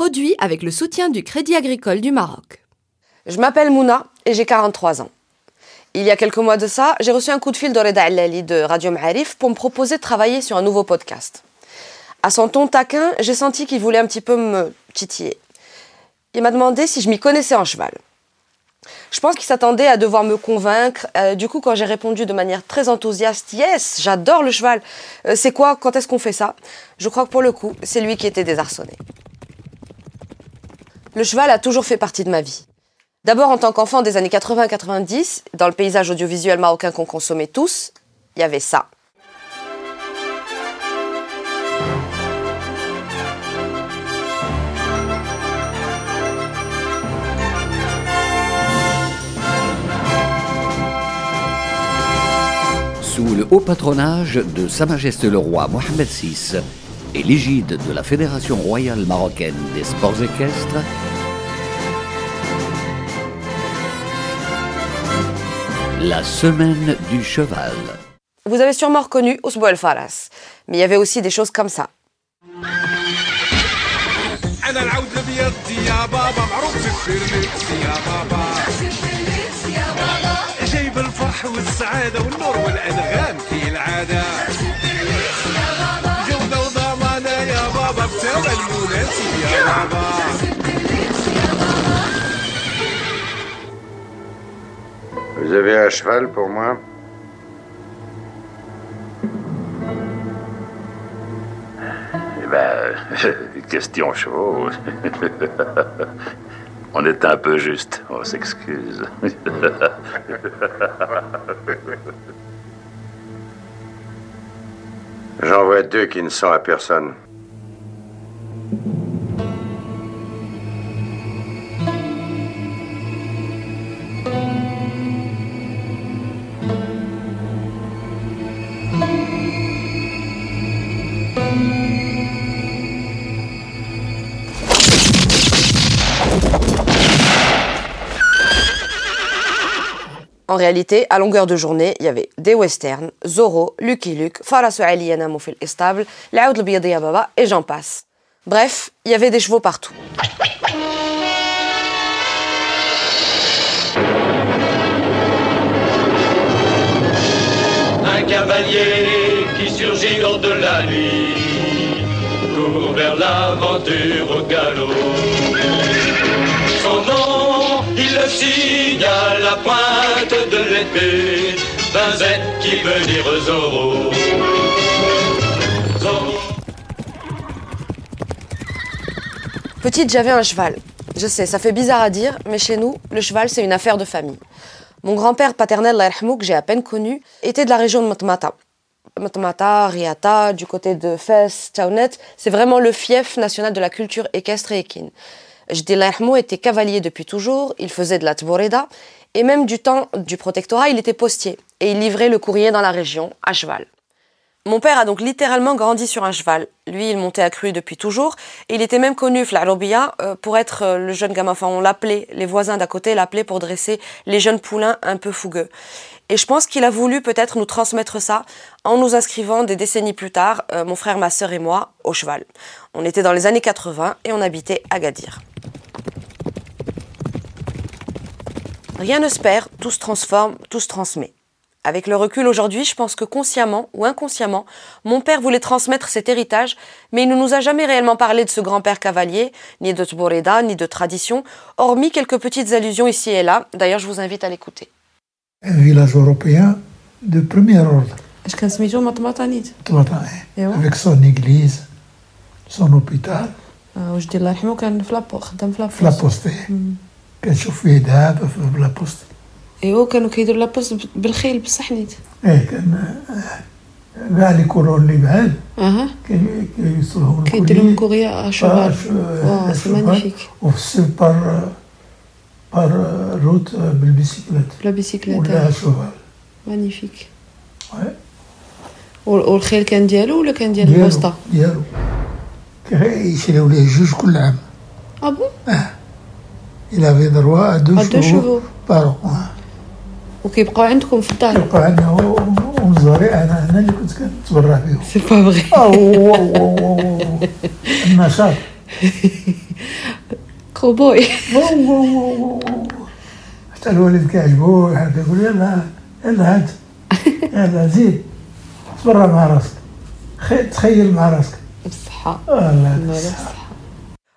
Produit avec le soutien du Crédit agricole du Maroc. Je m'appelle Mouna et j'ai 43 ans. Il y a quelques mois de ça, j'ai reçu un coup de fil de Reda de Radio Ma'arif pour me proposer de travailler sur un nouveau podcast. À son ton taquin, j'ai senti qu'il voulait un petit peu me titiller. Il m'a demandé si je m'y connaissais en cheval. Je pense qu'il s'attendait à devoir me convaincre. Euh, du coup, quand j'ai répondu de manière très enthousiaste, Yes, j'adore le cheval. Euh, c'est quoi? Quand est-ce qu'on fait ça? Je crois que pour le coup, c'est lui qui était désarçonné. Le cheval a toujours fait partie de ma vie. D'abord en tant qu'enfant des années 80-90, dans le paysage audiovisuel marocain qu'on consommait tous, il y avait ça. Sous le haut patronage de Sa Majesté le Roi Mohamed VI et l'égide de la Fédération royale marocaine des sports équestres, la semaine du cheval. Vous avez sûrement reconnu Ousbou El Faras, mais il y avait aussi des choses comme ça. Vous avez un cheval pour moi Eh ben, question chevaux. On est un peu juste, on s'excuse. J'en vois deux qui ne sont à personne. Réalité, à longueur de journée, il y avait des westerns, Zorro, Lucky Luke, Farasu Ali Yanamou fil Estable, L'Aoud le Biyadi ya Baba, et j'en passe. Bref, il y avait des chevaux partout. Un cavalier qui surgit hors de la nuit court vers l'aventure au galop. Signe à pointe de l'épée qui veut dire Zorro. Petite, j'avais un cheval. Je sais, ça fait bizarre à dire, mais chez nous, le cheval, c'est une affaire de famille. Mon grand-père paternel, Allah yarhamou, que j'ai à peine connu, était de la région de Matmata. Matmata, Riata, du côté de Fès, Tchaunet, c'est vraiment le fief national de la culture équestre et équine. Jdi était cavalier depuis toujours, il faisait de la tboreda, et même du temps du protectorat, il était postier, et il livrait le courrier dans la région, à cheval. Mon père a donc littéralement grandi sur un cheval. Lui, il montait à cru depuis toujours. Il était même connu, Flarobia, euh, pour être euh, le jeune gamin. Enfin, on l'appelait, les voisins d'à côté l'appelaient pour dresser les jeunes poulains un peu fougueux. Et je pense qu'il a voulu peut-être nous transmettre ça en nous inscrivant des décennies plus tard, euh, mon frère, ma sœur et moi, au cheval. On était dans les années 80 et on habitait Agadir. Rien ne se perd, tout se transforme, tout se transmet. Avec le recul aujourd'hui, je pense que consciemment ou inconsciemment, mon père voulait transmettre cet héritage, mais il ne nous a jamais réellement parlé de ce grand-père cavalier, ni de Tboreda, ni de tradition, hormis quelques petites allusions ici et là. D'ailleurs, je vous invite à l'écouter. Un village européen de premier ordre. Hein. Avec son église, son hôpital. Je dis la poste. La poste. ايوا كانوا كيديروا لابوست بالخيل بصح نيت إيه كان آه، كاع لي كورون اللي بعاد أها. كي- كيوصلهم كيديروا الكولي. كوريا آه، شوفال ش- واه سي. مانيفيك وفي الصيف بار بار روت بالبيسيكلات لا بيسيكليت ولا شوفال مانيفيك. والخيل كان ديالو ولا كان ديال البوسطه ديالو. كيشريو ليه جوج كل عام. آه بون؟ il avait droit à deux À deux وكيبقاو عندكم في الدار. كيبقى عندنا. هو ومزوري أنا أنا اللي كنت كنتبرع بهم سي با آه، هو. النشاط كوبوي. حتى الوالد كيعجبو هكا يقول يلا يلا هات. يلا زيد. تبرع مع راسك. خي- تخيل مع راسك. بالصحه والله الله بالصحة.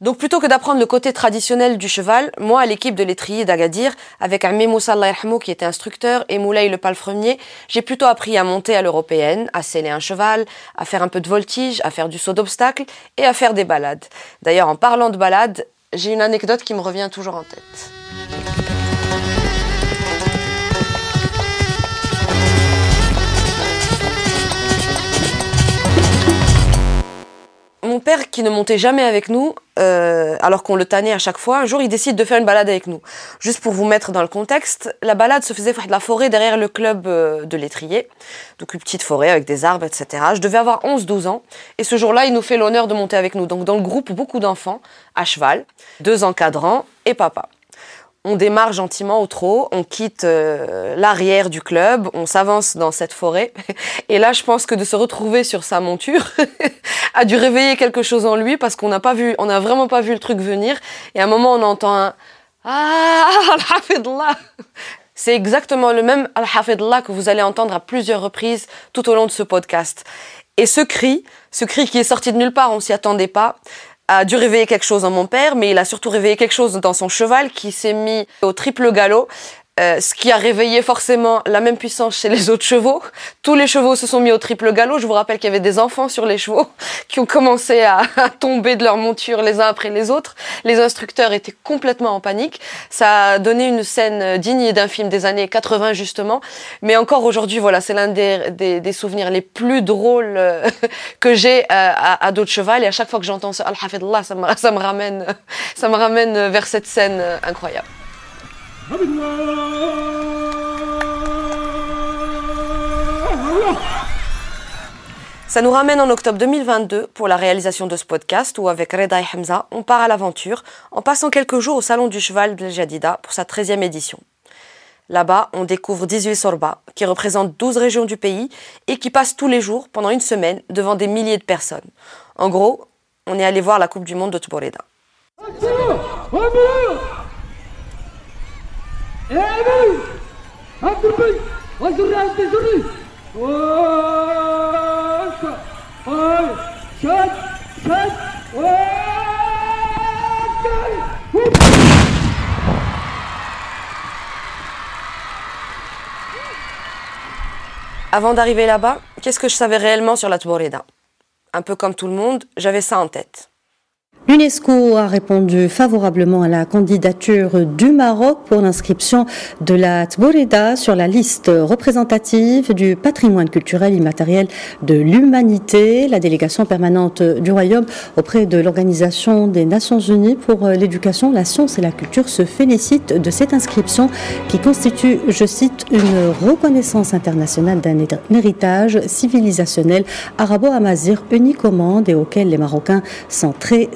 Donc plutôt que d'apprendre le côté traditionnel du cheval, moi, à l'équipe de l'étrier d'Agadir, avec Amé Moussa qui était instructeur et Moulay le palefrenier, j'ai plutôt appris à monter à l'européenne, à sceller un cheval, à faire un peu de voltige, à faire du saut d'obstacle et à faire des balades. D'ailleurs, en parlant de balades, j'ai une anecdote qui me revient toujours en tête. Père, qui ne montait jamais avec nous, euh, alors qu'on le tannait à chaque fois, un jour il décide de faire une balade avec nous. Juste pour vous mettre dans le contexte, la balade se faisait de la forêt derrière le club euh, de l'étrier. Donc une petite forêt avec des arbres, etc. Je devais avoir 11-12 ans. Et ce jour-là, il nous fait l'honneur de monter avec nous. Donc dans le groupe, beaucoup d'enfants, à cheval, deux encadrants et papa. On démarre gentiment au trot, on quitte euh, l'arrière du club, on s'avance dans cette forêt. Et là, je pense que de se retrouver sur sa monture a dû réveiller quelque chose en lui parce qu'on n'a pas vu, on n'a vraiment pas vu le truc venir. Et à un moment, on entend un Ah, Al-Hafidullah C'est exactement le même Al-Hafidullah que vous allez entendre à plusieurs reprises tout au long de ce podcast. Et ce cri, ce cri qui est sorti de nulle part, on s'y attendait pas, a dû réveiller quelque chose en mon père, mais il a surtout réveillé quelque chose dans son cheval qui s'est mis au triple galop. Euh, ce qui a réveillé forcément la même puissance chez les autres chevaux. Tous les chevaux se sont mis au triple galop. Je vous rappelle qu'il y avait des enfants sur les chevaux qui ont commencé à, tomber de leur monture les uns après les autres. Les instructeurs étaient complètement en panique. Ça a donné une scène digne d'un film des années 80 justement. Mais encore aujourd'hui, voilà, c'est l'un des, des, des souvenirs les plus drôles euh, que j'ai euh, à, à dos de cheval. Et à chaque fois que j'entends ce Al-Hafidullah, ça me, ça me ramène, ça me ramène vers cette scène incroyable. Ça nous ramène en octobre 2022 pour la réalisation de ce podcast où avec Reda et Hamza, on part à l'aventure en passant quelques jours au Salon du Cheval de Jadida pour sa 13e édition. Là-bas, on découvre 18 sorbas qui représentent 12 régions du pays et qui passent tous les jours pendant une semaine devant des milliers de personnes. En gros, on est allé voir la Coupe du Monde de Tboreda. Avant d'arriver là-bas, qu'est-ce que je savais réellement sur la Tboreda Un peu comme tout le monde, j'avais ça en tête. L'UNESCO a répondu favorablement à la candidature du Maroc pour l'inscription de la Tboreda sur la liste représentative du patrimoine culturel immatériel de l'humanité. La délégation permanente du Royaume auprès de l'Organisation des Nations Unies pour l'éducation, la science et la culture se félicite de cette inscription qui constitue, je cite, une reconnaissance internationale d'un héritage civilisationnel arabo-amazir unique au monde et auquel les Marocains sont très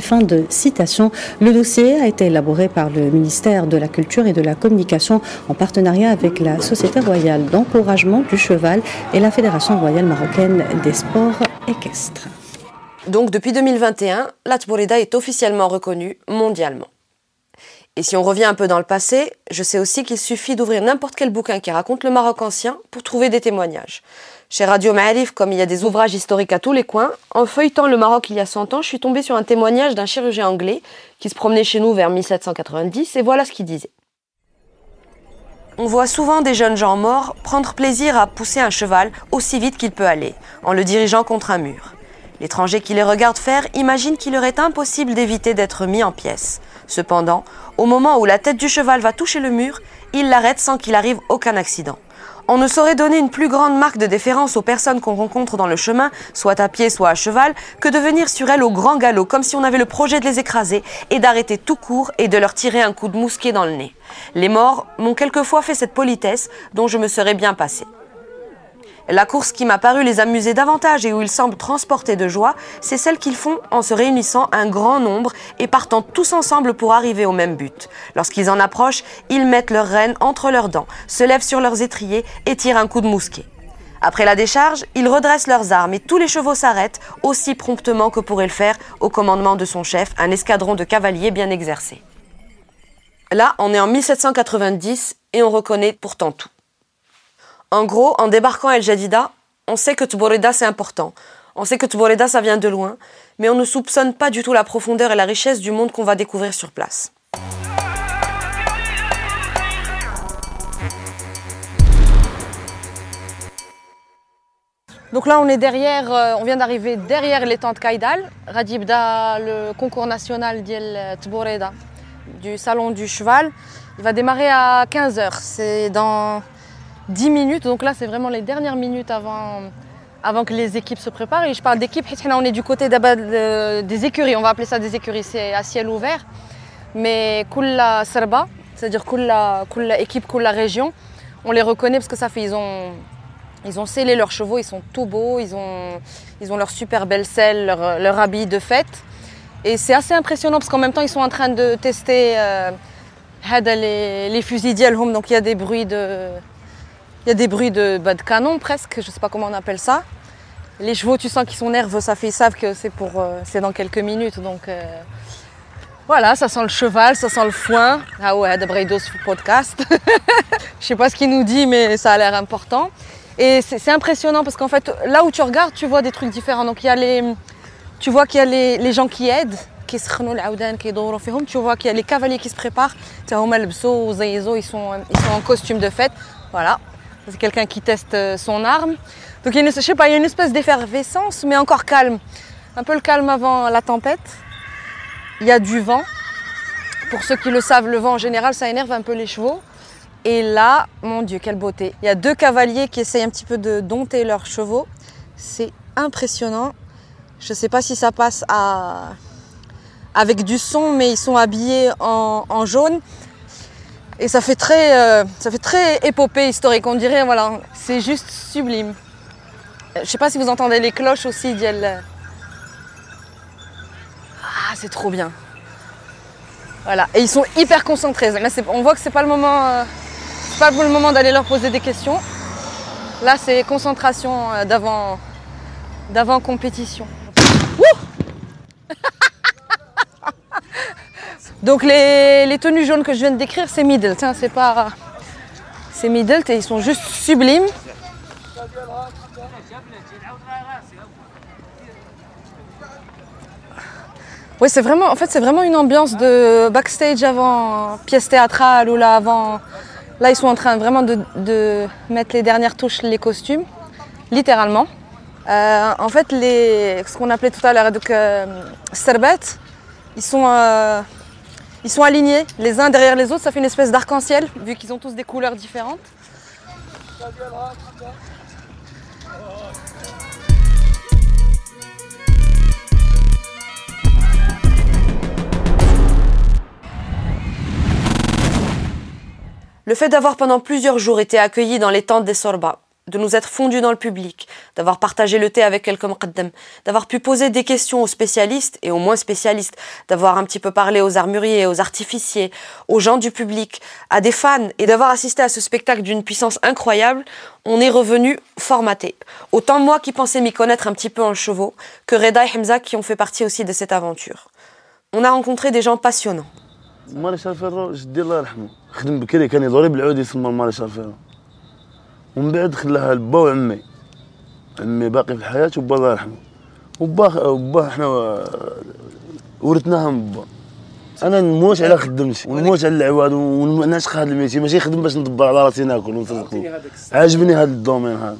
Fin de citation. Le dossier a été élaboré par le ministère de la Culture et de la Communication en partenariat avec la Société royale d'encouragement du cheval et la Fédération royale marocaine des sports équestres. Donc depuis 2021, la est officiellement reconnue mondialement. Et si on revient un peu dans le passé, je sais aussi qu'il suffit d'ouvrir n'importe quel bouquin qui raconte le Maroc ancien pour trouver des témoignages. Chez Radio Ma'arif, comme il y a des ouvrages historiques à tous les coins, en feuilletant le Maroc il y a 100 ans, je suis tombée sur un témoignage d'un chirurgien anglais qui se promenait chez nous vers 1790 et voilà ce qu'il disait. On voit souvent des jeunes gens morts prendre plaisir à pousser un cheval aussi vite qu'il peut aller, en le dirigeant contre un mur. L'étranger qui les regarde faire imagine qu'il leur est impossible d'éviter d'être mis en pièces. Cependant, au moment où la tête du cheval va toucher le mur, il l'arrête sans qu'il arrive aucun accident. On ne saurait donner une plus grande marque de déférence aux personnes qu'on rencontre dans le chemin, soit à pied, soit à cheval, que de venir sur elles au grand galop, comme si on avait le projet de les écraser et d'arrêter tout court et de leur tirer un coup de mousquet dans le nez. Les morts m'ont quelquefois fait cette politesse dont je me serais bien passé. La course qui m'a paru les amuser davantage et où ils semblent transporter de joie, c'est celle qu'ils font en se réunissant un grand nombre et partant tous ensemble pour arriver au même but. Lorsqu'ils en approchent, ils mettent leurs rênes entre leurs dents, se lèvent sur leurs étriers et tirent un coup de mousquet. Après la décharge, ils redressent leurs armes et tous les chevaux s'arrêtent aussi promptement que pourrait le faire, au commandement de son chef, un escadron de cavaliers bien exercé. Là, on est en 1790 et on reconnaît pourtant tout. En gros, en débarquant à El Jadida, on sait que Tboreda c'est important. On sait que Tboreda ça vient de loin, mais on ne soupçonne pas du tout la profondeur et la richesse du monde qu'on va découvrir sur place. Donc là, on est derrière, euh, on vient d'arriver derrière l'étang de Kaidal, Radibda, le concours national d'El Tboreda, du salon du cheval. Il va démarrer à 15h. C'est dans 10 minutes. Donc là, c'est vraiment les dernières minutes avant, avant que les équipes se préparent. Et je parle d'équipe, on est du côté des écuries. On va appeler ça des écuries. C'est à ciel ouvert. Mais Kulla Serba, c'est-à-dire Kulla, équipe, Kulla région, on les reconnaît parce que ça fait, ils ont, ils ont scellé leurs chevaux, ils sont tout beaux, ils ont, ils ont leur super belle selle, leur, leur habit de fête. Et c'est assez impressionnant parce qu'en même temps, ils sont en train de tester euh, les, les fusils. Donc il y a des bruits de, il y a des bruits de, bah, canon presque, je ne sais pas comment on appelle ça. Les chevaux, tu sens qu'ils sont nerveux, ça fait, ils savent que c'est pour, euh, c'est dans quelques minutes. Donc euh, voilà, ça sent le cheval, ça sent le foin. Ah ouais, de podcast. je sais pas ce qu'il nous dit, mais ça a l'air important. Et c'est impressionnant parce qu'en fait, là où tu regardes, tu vois des trucs différents. Donc il y a les, tu vois qu'il y a les, les, gens qui aident, tu vois qu'il y a les cavaliers qui se préparent. Ils sont, ils sont en costume de fête. Voilà, c'est quelqu'un qui teste euh, son arme. Donc il y a une, pas, il y espèce d'effervescence, mais encore calme. Un peu le calme avant la tempête. Il y a du vent. Pour ceux qui le savent, le vent en général, ça énerve un peu les chevaux. Et là, mon Dieu, quelle beauté. Il y a deux cavaliers qui essayent un petit peu de dompter leurs chevaux. C'est impressionnant. Je ne sais pas si ça passe avec du son, mais ils sont habillés en jaune. Et ça fait très, euh, ça fait très épopée historique, on dirait, voilà, c'est juste sublime. Je sais pas si vous entendez les cloches aussi, d'Yel. Ah, c'est trop bien. Voilà, et ils sont hyper concentrés. On voit que c'est pas le moment, euh, pas le moment d'aller leur poser des questions. Là, c'est concentration euh, d'avant, d'avant compétition. Donc les, tenues jaunes que je viens de décrire, c'est Middle. c'est pas. C'est Middle et ils sont juste sublimes. Oui, c'est vraiment, en fait, c'est vraiment une ambiance de backstage avant pièce théâtrale ou là avant. Là, ils sont en train vraiment de, mettre les dernières touches, les costumes, littéralement. Euh, en fait, les, ce qu'on appelait tout à l'heure donc euh, ils sont euh, ils sont alignés les uns derrière les autres, ça fait une espèce d'arc-en-ciel, vu qu'ils ont tous des couleurs différentes. Le fait d'avoir pendant plusieurs jours été accueillis dans les tentes des Sorba, de nous être fondus dans le public, d'avoir partagé le thé avec quelques muqaddam, d'avoir pu poser des questions aux spécialistes et aux moins spécialistes, d'avoir un petit peu parlé aux armuriers, aux artificiers, aux gens du public, à des fans et d'avoir assisté à ce spectacle d'une puissance incroyable, on est revenu formaté. Autant moi qui pensais m'y connaître un petit peu en chevaux, que Reda et Hamza qui ont fait partie aussi de cette aventure. On a rencontré des gens passionnants. ومن بعد خلاها لبا وعمي. عمي باقي في الحياة وبا الله يرحمه. وبا وبا إحنا ورثناها من با أنا نموت على خدمتي ونموت على العواد ونعشق هذا الميتي ماشي خدم باش ندبر على راسي ناكل ونصدقو. عاجبني هذا الدومين هذا.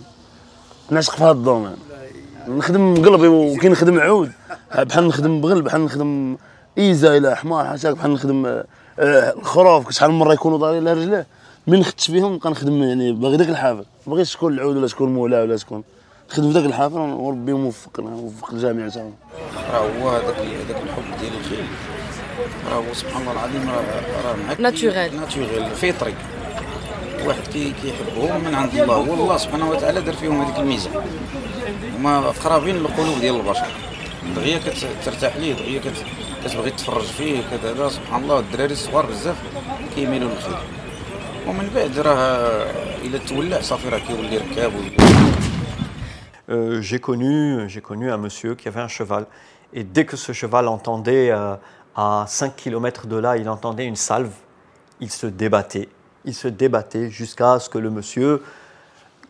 نعشق في هذا الدومين. نخدم قلبي وكي نخدم عود. بحال نخدم بغل بحال نخدم ايزا إلى حمار حاشاك بحال نخدم آه، الخروف شحال من مرة يكونوا ضاري على رجليه. من خدت فيهم نبقى نخدم يعني باغي داك الحافل. ما بغيتش شكون العود ولا شكون مولا ولا شكون نخدم في داك الحافل وربي موفق موفق الجميع تاعهم راه هو هذاك هذاك الحب ديال الخيل راه هو سبحان الله العظيم راه راه ناتوريل ناتوريل فطري. واحد كي كيحبهم من عند الله. هو الله سبحانه وتعالى دار فيهم هذيك الميزة. هما قرابين للقلوب ديال البشر. دغيا كترتاح ليه دغيا كت- كتبغي تتفرج فيه كذا سبحان الله. الدراري الصغار بزاف كيميلوا للخير. ومن بعد راه الا تولع صافي راه كيولي ركاب ويولي Euh, j'ai connu, j'ai connu un monsieur qui avait un cheval. Et dès que ce cheval entendait, euh, à 5 km de là, il entendait une salve, il se débattait. Il se débattait jusqu'à ce que le monsieur,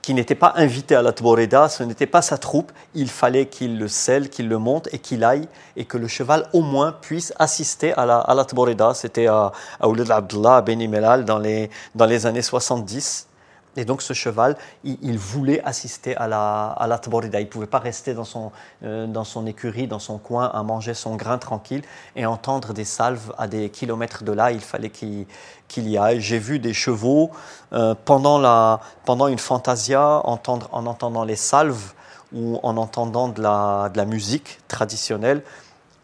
qui n'était pas invité à la Tboreda, ce n'était pas sa troupe, il fallait qu'il le scelle, qu'il le monte et qu'il aille, et que le cheval au moins puisse assister à la, à Tboreda. C'était à, Ouled Abdullah, à Beni Mellal, dans les, dans les années 70. Et donc ce cheval, il, voulait assister à la, à la Tborida. Il ne pouvait pas rester dans son, euh, dans son écurie, dans son coin, à manger son grain tranquille et entendre des salves à des kilomètres de là. Il fallait qu'il qu'il y aille. J'ai vu des chevaux euh, pendant, la, pendant une fantasia, entendre, en entendant les salves ou en entendant de la, de la musique traditionnelle,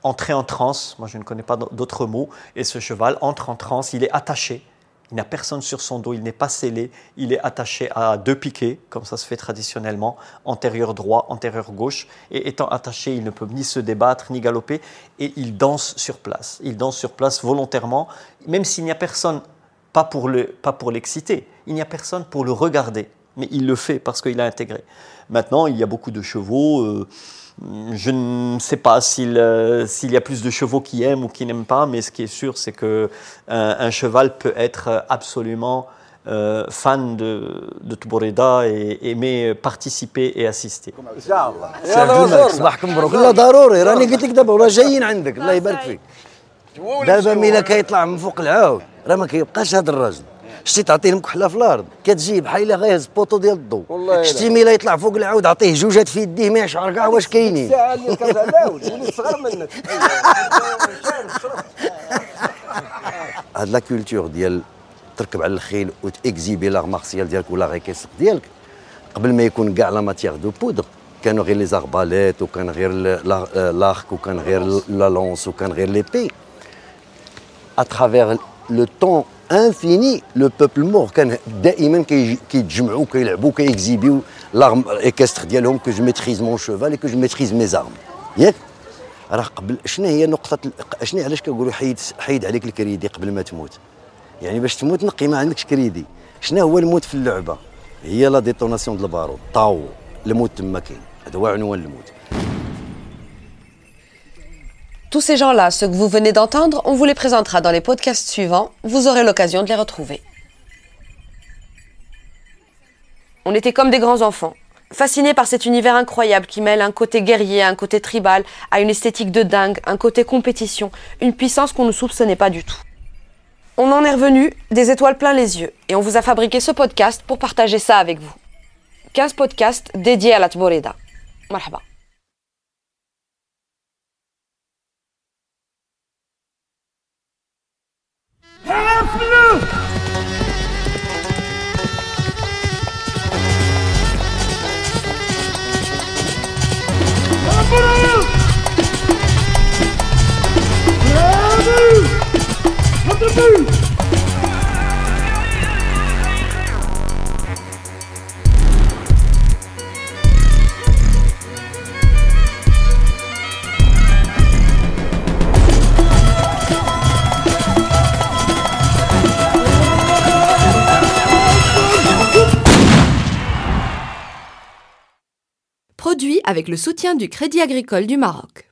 entrer en transe. Moi, je ne connais pas d'autres mots. Et ce cheval entre en transe. Il est attaché. Il n'a personne sur son dos, il n'est pas scellé, il est attaché à deux piquets, comme ça se fait traditionnellement, antérieur droit, antérieur gauche, et étant attaché, il ne peut ni se débattre, ni galoper, et il danse sur place. Il danse sur place volontairement, même s'il n'y a personne, pas pour l'exciter, il n'y a personne pour le regarder, mais il le fait parce qu'il a intégré. Maintenant, il y a beaucoup de chevaux. euh, je ne sais pas s'il euh, s'il y a plus de chevaux qui aiment ou qui n'aiment pas, mais ce qui est sûr, c'est que un, un cheval peut être absolument euh, fan de, de Tboreda et aimer participer et assister. يلا مبروك صباحكم مبروك لا ضروري راني قلت لك دابا راه جايين عندك الله يبارك فيك دابا ميلا كيطلع من فوق العاود راه ما كيبقاش هذا الراجل شتي تعطيه المكحله في الأرض. كتجي بحال الا غيهز بوطو ديال الضوء والله شتي. ميلا يطلع فوق العاود عطيه جوجات في يديه ما يشعر كاع واش كاينين. الساعة اللي كتعداوش وليت صغر منك. هاد لا كولتور ديال تركب على الخيل وتإكزيبي لا مارسيال ديالك ولا غيكيسك ديالك قبل ما يكون كاع لا ماتيير دو بودر كانوا غير لي زارباليت وكان غير لارك وكان غير لا لونس وكان غير ليبي à travers le temps infini le peuple mort. كان دائما كيتجمعوا كيلعبوا كيكزيبيو لارم ايكستر ديالهم كو جو ميتريز مون شوفال كو جو ميتريز مي زارم ياك راه قبل شنو هي نقطه شنو علاش كنقولوا حيد حيد عليك الكريدي قبل ما تموت يعني باش تموت نقي ما عندكش كريدي شنو هو الموت في اللعبه هي لا ديتوناسيون ديال البارود طاو الموت تما كاين هذا هو عنوان الموت Tous ces gens-là, ceux que vous venez d'entendre, on vous les présentera dans les podcasts suivants. Vous aurez l'occasion de les retrouver. On était comme des grands enfants, fascinés par cet univers incroyable qui mêle un côté guerrier, un côté tribal, à une esthétique de dingue, un côté compétition, une puissance qu'on ne soupçonnait pas du tout. On en est revenu des étoiles plein les yeux et on vous a fabriqué ce podcast pour partager ça avec vous. 15 podcasts dédiés à la Tboreda. Marhaba. Produit avec le soutien du Crédit agricole du Maroc.